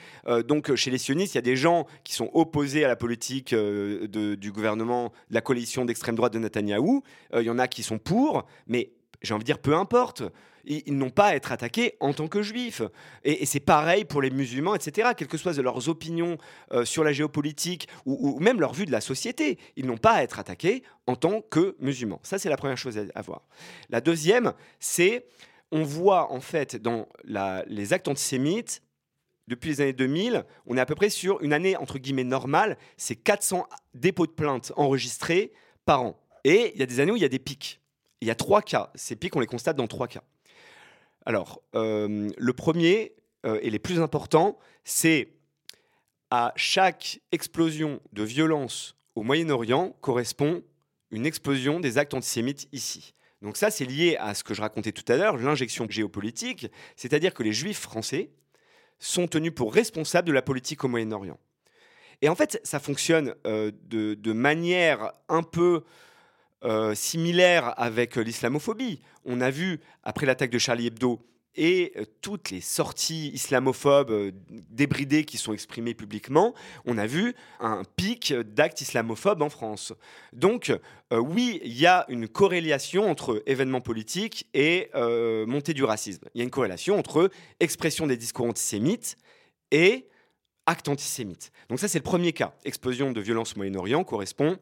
donc chez les sionistes, il y a des gens qui sont opposés à la politique du gouvernement, de la coalition d'extrême droite de Netanyahou. Il y en a qui sont pour, mais j'ai envie de dire peu importe ils, n'ont pas à être attaqués en tant que juifs. Et, c'est pareil pour les musulmans, etc. Quelles que soient leurs opinions euh, sur la géopolitique ou, même leur vue de la société, ils n'ont pas à être attaqués en tant que musulmans. Ça, c'est la première chose à, voir. La deuxième, c'est on voit en fait dans les actes antisémites depuis les années 2000, on est à peu près sur une année entre guillemets normale, c'est 400 dépôts de plaintes enregistrés par an. Et il y a des années où il y a des pics. Il y a trois cas. Ces pics, on les constate dans trois cas. Alors, euh, le premier euh, et les plus importants, c'est à chaque explosion de violence au Moyen-Orient correspond une explosion des actes antisémites ici. Donc ça, c'est lié à ce que je racontais tout à l'heure, l'injection géopolitique, c'est-à-dire que les juifs français sont tenus pour responsables de la politique au Moyen-Orient. Et en fait, ça fonctionne euh, de, manière un peu euh, similaire avec euh, l'islamophobie. On a vu, après l'attaque de Charlie Hebdo, et euh, toutes les sorties islamophobes débridées qui sont exprimées publiquement, on a vu un pic d'actes islamophobes en France. Donc oui, il y a une corrélation entre événements politiques et montée du racisme. Il y a une corrélation entre expression des discours antisémites et acte antisémite. Donc ça, c'est le premier cas. Explosion de violence au Moyen-Orient correspond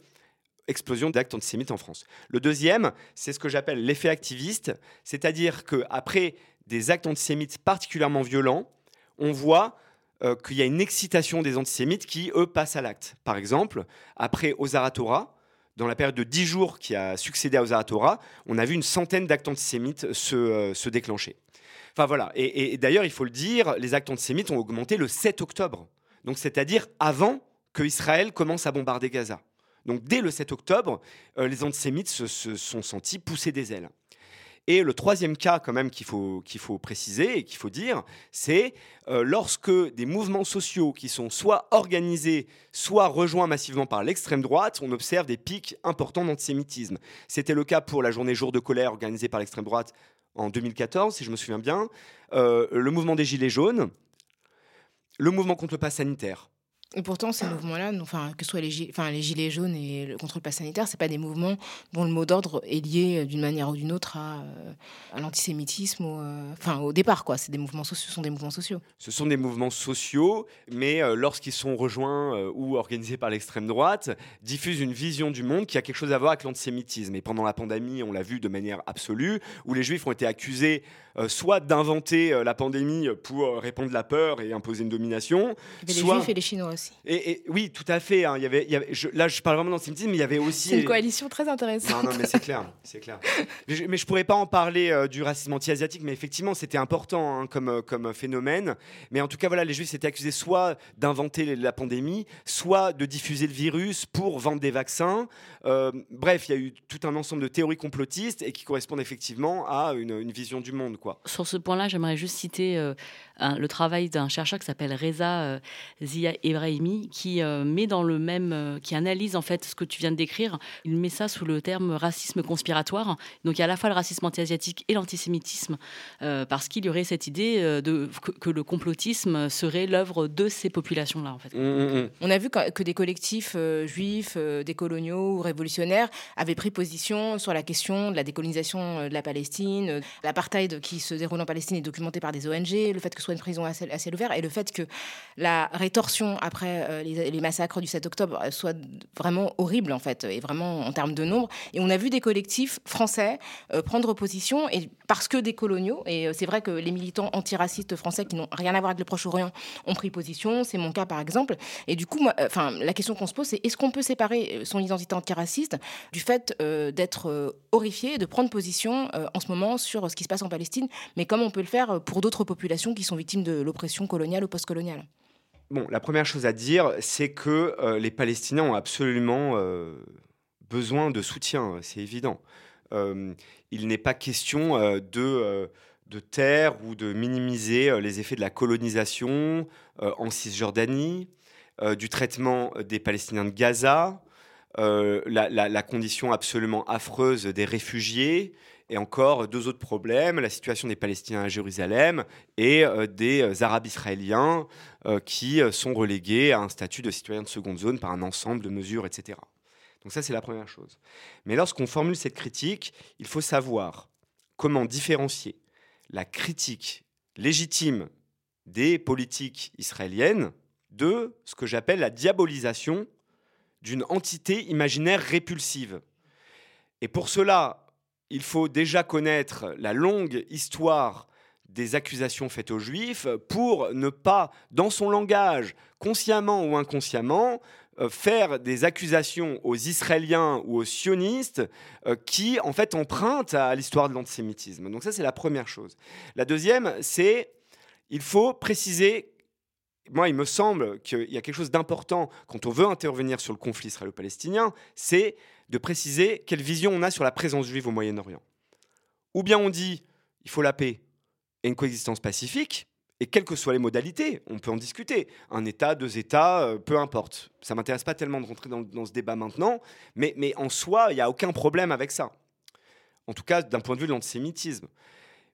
explosion d'actes antisémites en France. Le deuxième, c'est ce que j'appelle l'effet activiste, c'est-à-dire qu'après des actes antisémites particulièrement violents, on voit euh, qu'il y a une excitation des antisémites qui, eux, passent à l'acte. Par exemple, après Ozara Torah, dans la période de dix jours qui a succédé à Ozara Torah, on a vu une centaine d'actes antisémites se, euh, se déclencher. Enfin voilà, et, et d'ailleurs, il faut le dire, les actes antisémites ont augmenté le 7 octobre, donc c'est-à-dire avant que Israël commence à bombarder Gaza. Donc dès le 7 octobre, euh, les antisémites se, sont sentis pousser des ailes. Et le troisième cas, quand même, qu'il faut, préciser et qu'il faut dire, c'est euh, lorsque des mouvements sociaux qui sont soit organisés, soit rejoints massivement par l'extrême droite, on observe des pics importants d'antisémitisme. C'était le cas pour la journée jour de colère organisée par l'extrême droite en 2014, si je me souviens bien, euh, le mouvement des Gilets jaunes, le mouvement contre le pass sanitaire. Et pourtant, ces mouvements-là, enfin, que ce soit les, enfin, les gilets jaunes et le contrôle pass sanitaire, c'est pas des mouvements dont le mot d'ordre est lié euh, d'une manière ou d'une autre à, euh, à l'antisémitisme, euh, enfin, au départ, quoi. C'est des mouvements sociaux, ce sont des mouvements sociaux. Ce sont des mouvements sociaux, mais lorsqu'ils sont rejoints ou organisés par l'extrême droite, diffusent une vision du monde qui a quelque chose à voir avec l'antisémitisme. Et pendant la pandémie, on l'a vu de manière absolue, où les juifs ont été accusés soit d'inventer la pandémie pour répandre la peur et imposer une domination, les juifs et les chinois et, oui, tout à fait. Hein. il y avait, il y avait là, je parle vraiment d'antisémitisme, mais il y avait aussi. C'est une coalition très intéressante. Non, non, mais c'est clair, c'est clair. Mais je, ne pourrais pas en parler euh, du racisme anti-asiatique, mais effectivement, c'était important hein, comme, euh, comme phénomène. Mais en tout cas, voilà, les Juifs étaient accusés soit d'inventer la pandémie, soit de diffuser le virus pour vendre des vaccins. Euh, bref, il y a eu tout un ensemble de théories complotistes et qui correspondent effectivement à une, une vision du monde, quoi. Sur ce point-là, j'aimerais juste citer le travail d'un chercheur qui s'appelle Reza Zia Ibrahim qui euh, met dans le même, euh, qui analyse en fait ce que tu viens de décrire. Il met ça sous le terme racisme conspiratoire. Donc il y a à la fois le racisme anti-asiatique et l'antisémitisme, euh, parce qu'il y aurait cette idée de, que, le complotisme serait l'œuvre de ces populations-là. En fait. Mmh, mmh, mmh. On a vu que, des collectifs juifs, des coloniaux ou révolutionnaires avaient pris position sur la question de la décolonisation de la Palestine, l'apartheid qui se déroule en Palestine est documenté par des ONG, le fait que ce une prison à ciel, ouvert et le fait que la rétorsion après après euh, les, massacres du 7 octobre euh, soit vraiment horrible en fait, et vraiment en termes de nombre. Et on a vu des collectifs français euh, prendre position, et parce que des coloniaux, et c'est vrai que les militants antiracistes français qui n'ont rien à voir avec le Proche-Orient ont pris position, c'est mon cas par exemple. Et du coup, enfin, la question qu'on se pose, c'est est-ce qu'on peut séparer son identité antiraciste du fait d'être horrifié, de prendre position en ce moment sur ce qui se passe en Palestine, mais comme on peut le faire pour d'autres populations qui sont victimes de l'oppression coloniale ou postcoloniale la première chose à dire, c'est que euh, les Palestiniens ont absolument euh, besoin de soutien, c'est évident. Euh, il n'est pas question de, de taire ou de minimiser les effets de la colonisation en Cisjordanie, du traitement des Palestiniens de Gaza, la, condition absolument affreuse des réfugiés, et encore deux autres problèmes, la situation des Palestiniens à Jérusalem et euh, des euh, Arabes israéliens euh, qui sont relégués à un statut de citoyen de seconde zone par un ensemble de mesures, etc. Donc ça, c'est la première chose. Mais lorsqu'on formule cette critique, il faut savoir comment différencier la critique légitime des politiques israéliennes de ce que j'appelle la diabolisation d'une entité imaginaire répulsive. Et pour cela, il faut déjà connaître la longue histoire des accusations faites aux juifs pour ne pas, dans son langage, consciemment ou inconsciemment, euh, faire des accusations aux Israéliens ou aux sionistes euh, qui, en fait, empruntent à l'histoire de l'antisémitisme. Donc ça, c'est la première chose. La deuxième, c'est il faut préciser moi, il me semble qu'il y a quelque chose d'important quand on veut intervenir sur le conflit israélo-palestinien, c'est de préciser quelle vision on a sur la présence juive au Moyen-Orient. Ou bien on dit il faut la paix et une coexistence pacifique, et quelles que soient les modalités, on peut en discuter. Un État, deux États, euh, peu importe. Ça m'intéresse pas tellement de rentrer dans, ce débat maintenant, mais, mais en soi, il n'y a aucun problème avec ça. En tout cas, d'un point de vue de l'antisémitisme.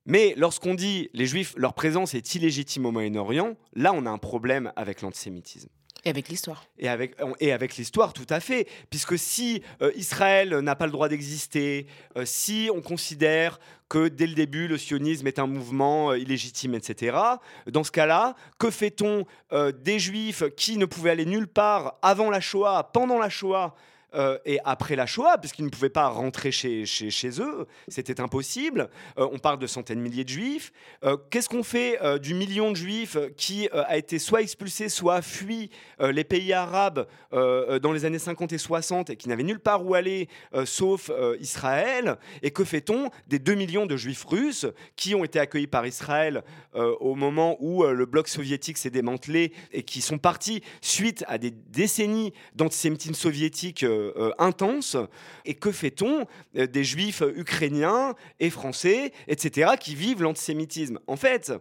Mais lorsqu'on dit les juifs, leur présence est illégitime au Moyen-Orient, là on a un problème avec l'antisémitisme. Et avec l'histoire. Et avec, et avec l'histoire, tout à fait. Puisque si euh, Israël n'a pas le droit d'exister, euh, si on considère que dès le début, le sionisme est un mouvement euh, illégitime, etc., dans ce cas-là, que fait-on des juifs qui ne pouvaient aller nulle part avant la Shoah, pendant la Shoah euh, et après la Shoah, puisqu'ils ne pouvaient pas rentrer chez, chez, chez eux, c'était impossible. Euh, on parle de centaines de milliers de juifs. Euh, Qu'est-ce qu'on fait du million de juifs qui a été soit expulsé, soit fui les pays arabes dans les années 50 et 60 et qui n'avaient nulle part où aller sauf Israël? Et que fait-on des 2 millions de juifs russes qui ont été accueillis par Israël au moment où le bloc soviétique s'est démantelé et qui sont partis suite à des décennies d'antisémitisme soviétique euh, intense Et que fait-on euh, des juifs ukrainiens et français, etc., qui vivent l'antisémitisme? En fait,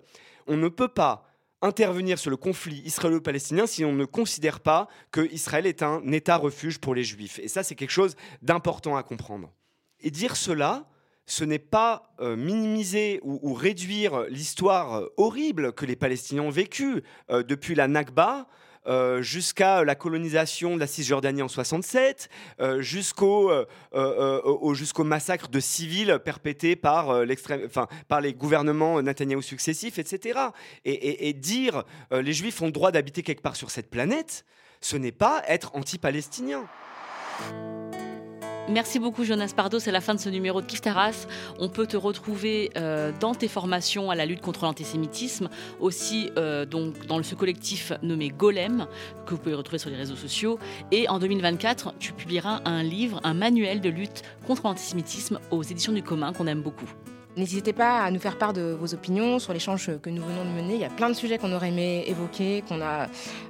on ne peut pas intervenir sur le conflit israélo-palestinien si on ne considère pas que Israël est un État refuge pour les juifs. Et ça, c'est quelque chose d'important à comprendre. Et dire cela, ce n'est pas euh, minimiser ou, réduire l'histoire horrible que les Palestiniens ont vécue depuis la Nakba euh, jusqu'à la colonisation de la Cisjordanie en 67, euh, jusqu'au euh, euh, au- jusqu'au massacre de civils perpétrés par, euh, l'extrême- enfin, par les gouvernements Netanyahou successifs, etc. Et, et- et dire euh, les Juifs ont le droit d'habiter quelque part sur cette planète, ce n'est pas être anti-palestinien. Merci beaucoup Jonas Pardo, c'est la fin de ce numéro de Kif Taras. On peut te retrouver euh, dans tes formations à la lutte contre l'antisémitisme, aussi euh, dans ce collectif nommé Golem, que vous pouvez retrouver sur les réseaux sociaux. Et en 2024, tu publieras un livre, un manuel de lutte contre l'antisémitisme aux éditions du commun qu'on aime beaucoup. N'hésitez pas à nous faire part de vos opinions sur l'échange que nous venons de mener. Il y a plein de sujets qu'on aurait aimé évoquer, qu'on a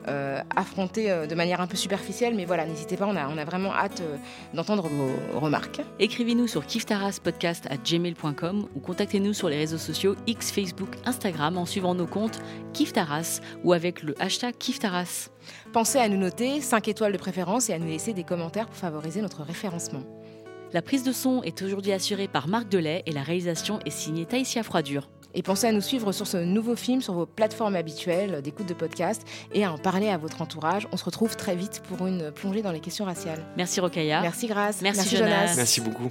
euh, affrontés euh, de manière un peu superficielle, mais voilà, n'hésitez pas, on a, on a vraiment hâte euh, d'entendre vos remarques. Écrivez-nous sur kiftaraspodcast@gmail.com ou contactez-nous sur les réseaux sociaux X, Facebook, Instagram en suivant nos comptes Kiftaras ou avec le hashtag Kiftaras. Pensez à nous noter 5 étoiles de préférence et à nous laisser des commentaires pour favoriser notre référencement. La prise de son est aujourd'hui assurée par Marc Delay et la réalisation est signée Taïsia Froidure. Et pensez à nous suivre sur ce nouveau film sur vos plateformes habituelles d'écoute de podcast et à en parler à votre entourage. On se retrouve très vite pour une plongée dans les questions raciales. Merci Rokaya. Merci Grace. Merci, Jonas. Merci beaucoup.